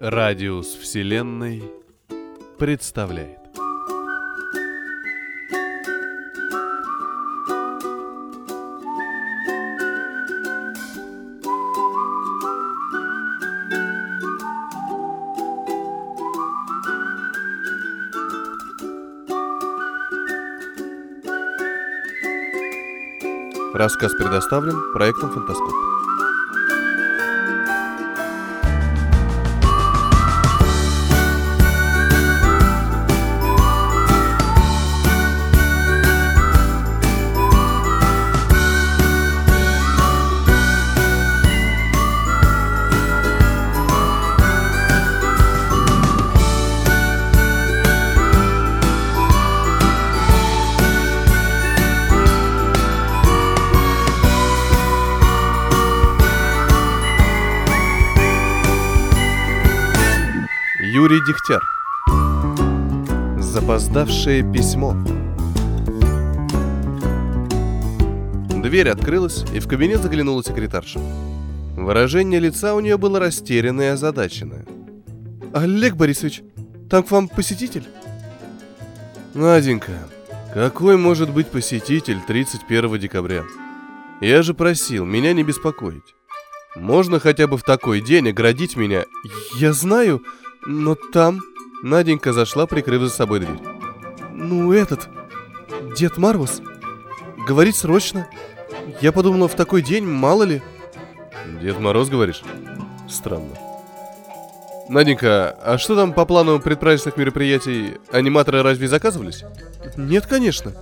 Радиус Вселенной представляет. Рассказ предоставлен проектом «Фантаскоп». Юрий Дегтяр. Запоздавшее письмо. Дверь открылась, и в кабинет заглянула секретарша. Выражение лица у нее было растерянное и озадаченное. «Олег Борисович, там к вам посетитель?» «Наденька, какой может быть посетитель 31 декабря? Я же просил меня не беспокоить. Можно хотя бы в такой день оградить меня?» «Я знаю, но там...» Наденька зашла, прикрыв за собой дверь. Ну, этот... Дед Марвус. Говорит срочно. Я подумала, в такой день, мало ли. Дед Мороз, говоришь? Странно. Наденька, а что там по плану предпраздничных мероприятий? Аниматоры разве заказывались? Нет, конечно.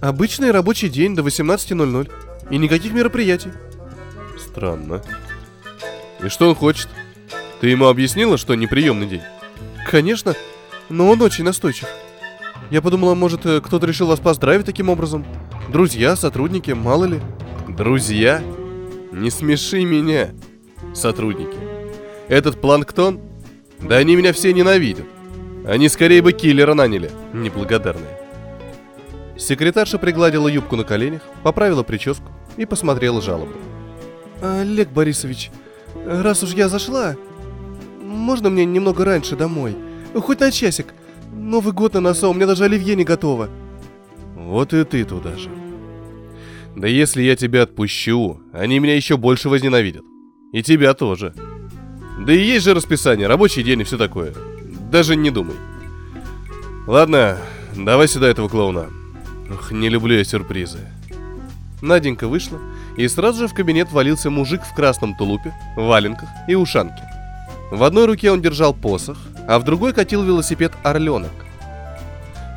Обычный рабочий день до 18.00. И никаких мероприятий. Странно. И что он хочет? Ты ему объяснила, что неприемный день? Конечно, но он очень настойчив. Я подумала, может, э, кто-то решил вас поздравить таким образом? Друзья, сотрудники, мало ли. Друзья? Не смеши меня, сотрудники. Этот планктон? Да они меня все ненавидят. Они скорее бы киллера наняли, неблагодарные. Секретарша пригладила юбку на коленях, поправила прическу и посмотрела жалобу. Олег Борисович, раз уж я зашла, можно мне немного раньше домой? Хоть на часик. Новый год на носу, у меня даже оливье не готово. Вот и ты туда же. Да если я тебя отпущу, они меня еще больше возненавидят. И тебя тоже. Да и есть же расписание, рабочий день и все такое. Даже не думай. Ладно, давай сюда этого клоуна. Ох, не люблю я сюрпризы. Наденька вышла, и сразу же в кабинет валился мужик в красном тулупе, валенках и ушанке. В одной руке он держал посох, а в другой катил велосипед «Орленок».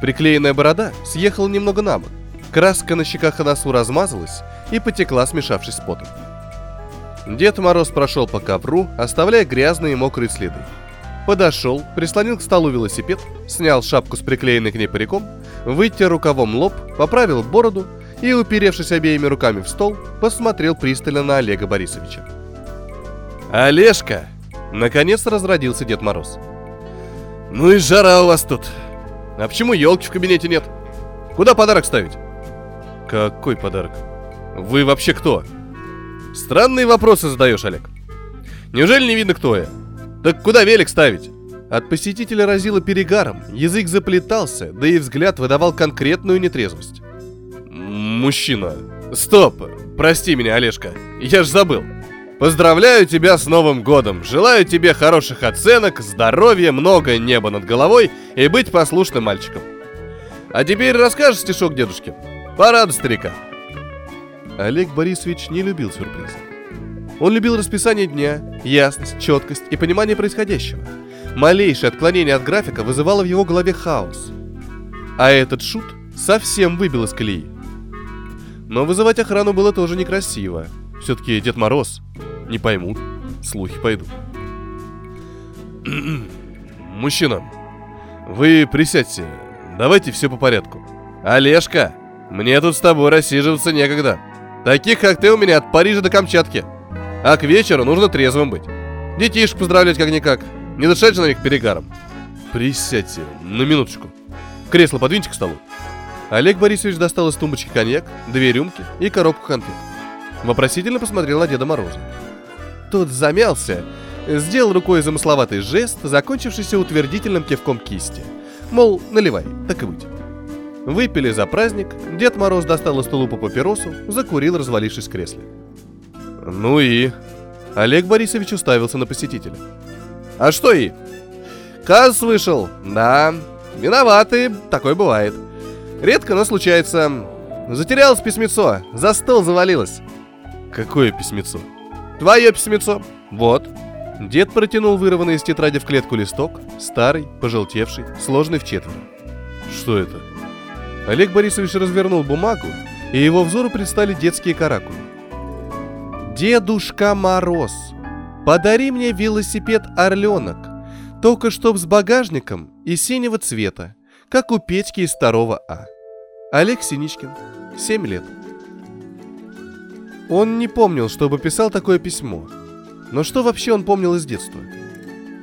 Приклеенная борода съехала немного на бок. Краска на щеках и носу размазалась и потекла, смешавшись с потом. Дед Мороз прошел по ковру, оставляя грязные и мокрые следы. Подошел, прислонил к столу велосипед, снял шапку с приклеенной к ней париком, вытер рукавом лоб, поправил бороду и, уперевшись обеими руками в стол, посмотрел пристально на Олега Борисовича. «Олежка!» Наконец разродился Дед Мороз. «Ну и жара у вас тут! А почему елки в кабинете нет? Куда подарок ставить?» «Какой подарок? Вы вообще кто?» «Странные вопросы задаешь, Олег. Неужели не видно, кто я? Так куда велик ставить?» От посетителя разило перегаром, язык заплетался, да и взгляд выдавал конкретную нетрезвость. «Мужчина! Стоп! Прости меня, Олежка, я ж забыл!» Поздравляю тебя с Новым годом! Желаю тебе хороших оценок, здоровья, много неба над головой и быть послушным мальчиком. А теперь расскажешь стишок дедушке? Пора старика. Олег Борисович не любил сюрпризы. Он любил расписание дня, ясность, четкость и понимание происходящего. Малейшее отклонение от графика вызывало в его голове хаос. А этот шут совсем выбил из колеи. Но вызывать охрану было тоже некрасиво. Все-таки Дед Мороз. Не поймут. Слухи пойдут. Мужчина, вы присядьте. Давайте все по порядку. Олежка, мне тут с тобой рассиживаться некогда. Таких, как ты, у меня от Парижа до Камчатки. А к вечеру нужно трезвым быть. Детишек поздравлять как-никак. Не дышать же на них перегаром. Присядьте, на минуточку. Кресло подвиньте к столу. Олег Борисович достал из тумбочки коньяк, две рюмки и коробку конфет. Вопросительно посмотрел на Деда Мороза. Тот замялся Сделал рукой замысловатый жест, закончившийся утвердительным кивком кисти. Мол, наливай, так и быть. Выпили за праздник, Дед Мороз достал из тулупа папиросу, закурил, развалившись в кресле. Ну и... Олег Борисович уставился на посетителя. А что и? Каз вышел, да. Виноваты, такое бывает. Редко, но случается. Затерялось письмецо, за стол завалилось. Какое письмецо? Твое письмецо. Вот. Дед протянул вырванный из тетради в клетку листок, старый, пожелтевший, сложный в четверо. Что это? Олег Борисович развернул бумагу, и его взору предстали детские каракули. «Дедушка Мороз, подари мне велосипед «Орленок», только чтоб с багажником и синего цвета, как у Петьки из второго А. Олег Синичкин, 7 лет. Он не помнил, чтобы писал такое письмо. Но что вообще он помнил из детства?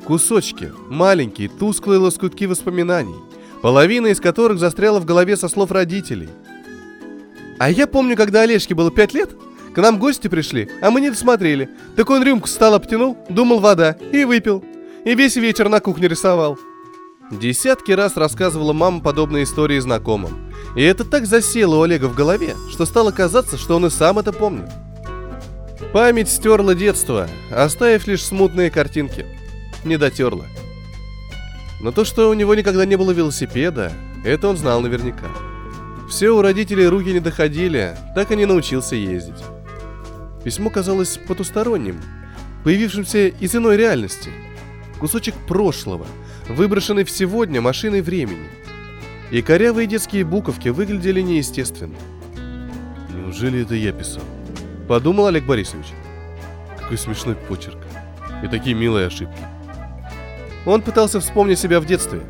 Кусочки, маленькие, тусклые лоскутки воспоминаний, половина из которых застряла в голове со слов родителей. А я помню, когда Олежке было пять лет, к нам гости пришли, а мы не досмотрели. Так он рюмку стал обтянул, думал вода, и выпил. И весь вечер на кухне рисовал. Десятки раз рассказывала мама подобные истории знакомым. И это так засело у Олега в голове, что стало казаться, что он и сам это помнит. Память стерла детство, оставив лишь смутные картинки. Не дотерла. Но то, что у него никогда не было велосипеда, это он знал наверняка. Все у родителей руки не доходили, так и не научился ездить. Письмо казалось потусторонним, появившимся из иной реальности. Кусочек прошлого, выброшенный в сегодня машиной времени. И корявые детские буковки выглядели неестественно. Неужели это я писал? Подумал Олег Борисович. Какой смешной почерк. И такие милые ошибки. Он пытался вспомнить себя в детстве.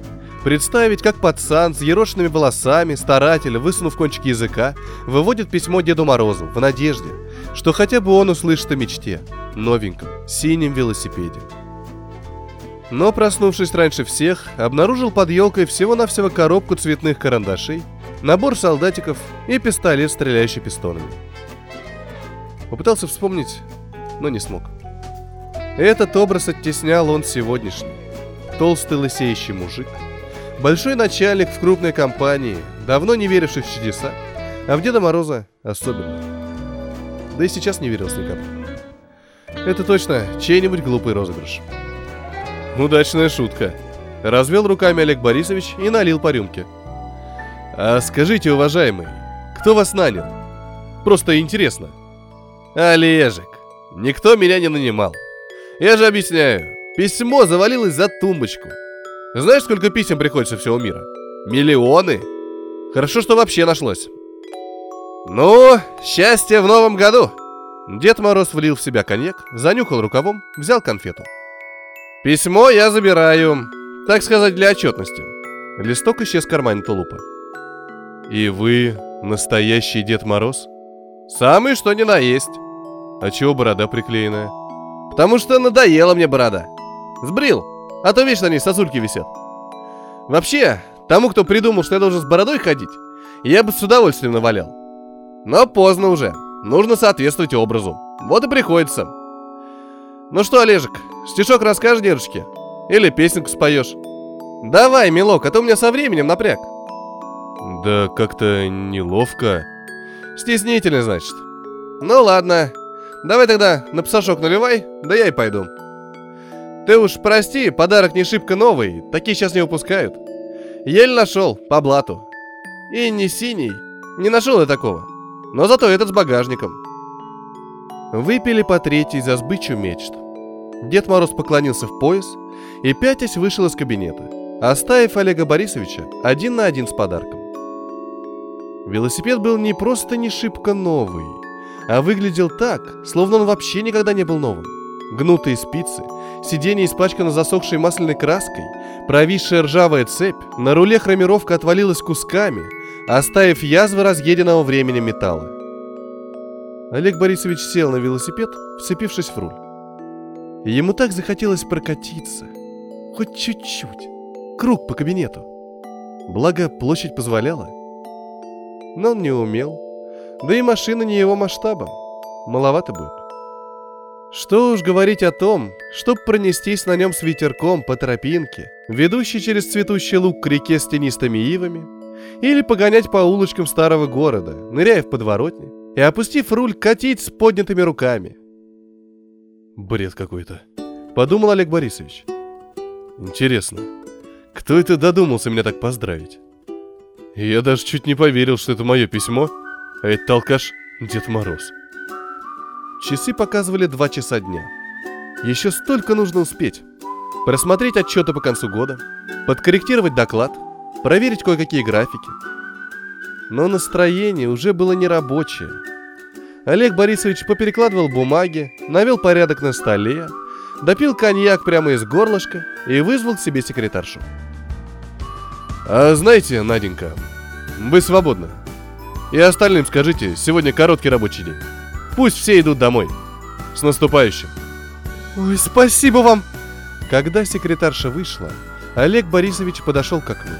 Представить, как пацан с ерошенными волосами, старатель, высунув кончик языка, выводит письмо Деду Морозу в надежде, что хотя бы он услышит о мечте, новеньком, синем велосипеде. Но, проснувшись раньше всех, обнаружил под елкой всего-навсего коробку цветных карандашей, набор солдатиков и пистолет, стреляющий пистонами. Попытался вспомнить, но не смог. Этот образ оттеснял он сегодняшний толстый лысеющий мужик, большой начальник в крупной компании, давно не веривший в чудеса, а в Деда Мороза особенно. Да и сейчас не верил ни капли. Это точно чей-нибудь глупый розыгрыш. Удачная шутка. Развел руками Олег Борисович и налил по рюмке. А скажите, уважаемый, кто вас нанял? Просто интересно. Олежек. Никто меня не нанимал. Я же объясняю, Письмо завалилось за тумбочку. Знаешь, сколько писем приходит со всего мира? Миллионы. Хорошо, что вообще нашлось. Ну, счастье в новом году. Дед Мороз влил в себя коньяк, занюхал рукавом, взял конфету. Письмо я забираю, так сказать, для отчетности. Листок исчез в кармане тулупа. И вы настоящий Дед Мороз? Самый что ни на есть. А чего борода приклеенная? Потому что надоела мне борода. Сбрил. А то, на ней сосульки висят. Вообще, тому, кто придумал, что я должен с бородой ходить, я бы с удовольствием навалял. Но поздно уже. Нужно соответствовать образу. Вот и приходится. Ну что, Олежек, стишок расскажешь дедушке? Или песенку споешь? Давай, милок, а то у меня со временем напряг. Да как-то неловко. Стеснительно, значит. Ну ладно. Давай тогда на псашок наливай, да я и пойду. Ты уж прости, подарок не шибко новый, такие сейчас не выпускают. Еле нашел, по блату. И не синий, не нашел я такого. Но зато этот с багажником. Выпили по третьей за сбычу мечт. Дед Мороз поклонился в пояс и пятясь вышел из кабинета, оставив Олега Борисовича один на один с подарком. Велосипед был не просто не шибко новый, а выглядел так, словно он вообще никогда не был новым. Гнутые спицы, Сиденье испачкано засохшей масляной краской, провисшая ржавая цепь, на руле хромировка отвалилась кусками, оставив язвы разъеденного времени металла. Олег Борисович сел на велосипед, вцепившись в руль. ему так захотелось прокатиться. Хоть чуть-чуть. Круг по кабинету. Благо, площадь позволяла. Но он не умел. Да и машина не его масштаба. Маловато будет. Что уж говорить о том, чтоб пронестись на нем с ветерком по тропинке, ведущей через цветущий луг к реке с тенистыми ивами, или погонять по улочкам старого города, ныряя в подворотни, и, опустив руль, катить с поднятыми руками. Бред какой-то, подумал Олег Борисович. Интересно, кто это додумался меня так поздравить? Я даже чуть не поверил, что это мое письмо, а это толкаш Дед Мороз. Часы показывали два часа дня. Еще столько нужно успеть. Просмотреть отчеты по концу года, подкорректировать доклад, проверить кое-какие графики. Но настроение уже было нерабочее. Олег Борисович поперекладывал бумаги, навел порядок на столе, допил коньяк прямо из горлышка и вызвал к себе секретаршу. «А знаете, Наденька, вы свободны. И остальным скажите, сегодня короткий рабочий день. Пусть все идут домой. С наступающим!» Ой, спасибо вам! Когда секретарша вышла, Олег Борисович подошел к окну.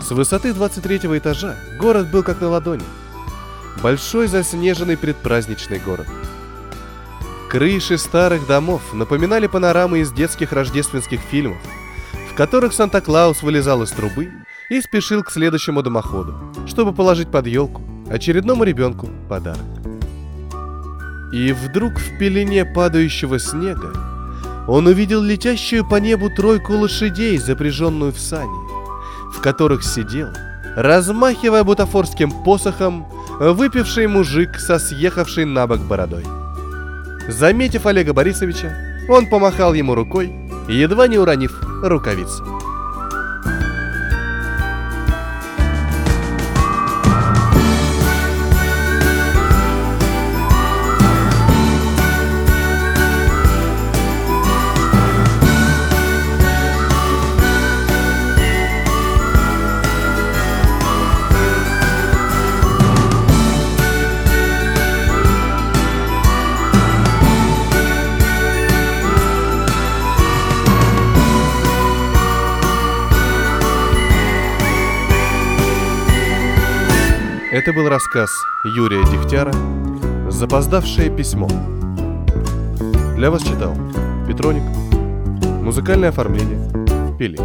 С высоты 23 этажа город был как на ладони. Большой заснеженный предпраздничный город. Крыши старых домов напоминали панорамы из детских рождественских фильмов, в которых Санта-Клаус вылезал из трубы и спешил к следующему домоходу, чтобы положить под елку очередному ребенку подарок. И вдруг в пелене падающего снега он увидел летящую по небу тройку лошадей, запряженную в сани, в которых сидел, размахивая бутафорским посохом, выпивший мужик со съехавшей на бок бородой. Заметив Олега Борисовича, он помахал ему рукой, едва не уронив рукавицу. Это был рассказ Юрия Дегтяра «Запоздавшее письмо». Для вас читал Петроник. Музыкальное оформление Пилик.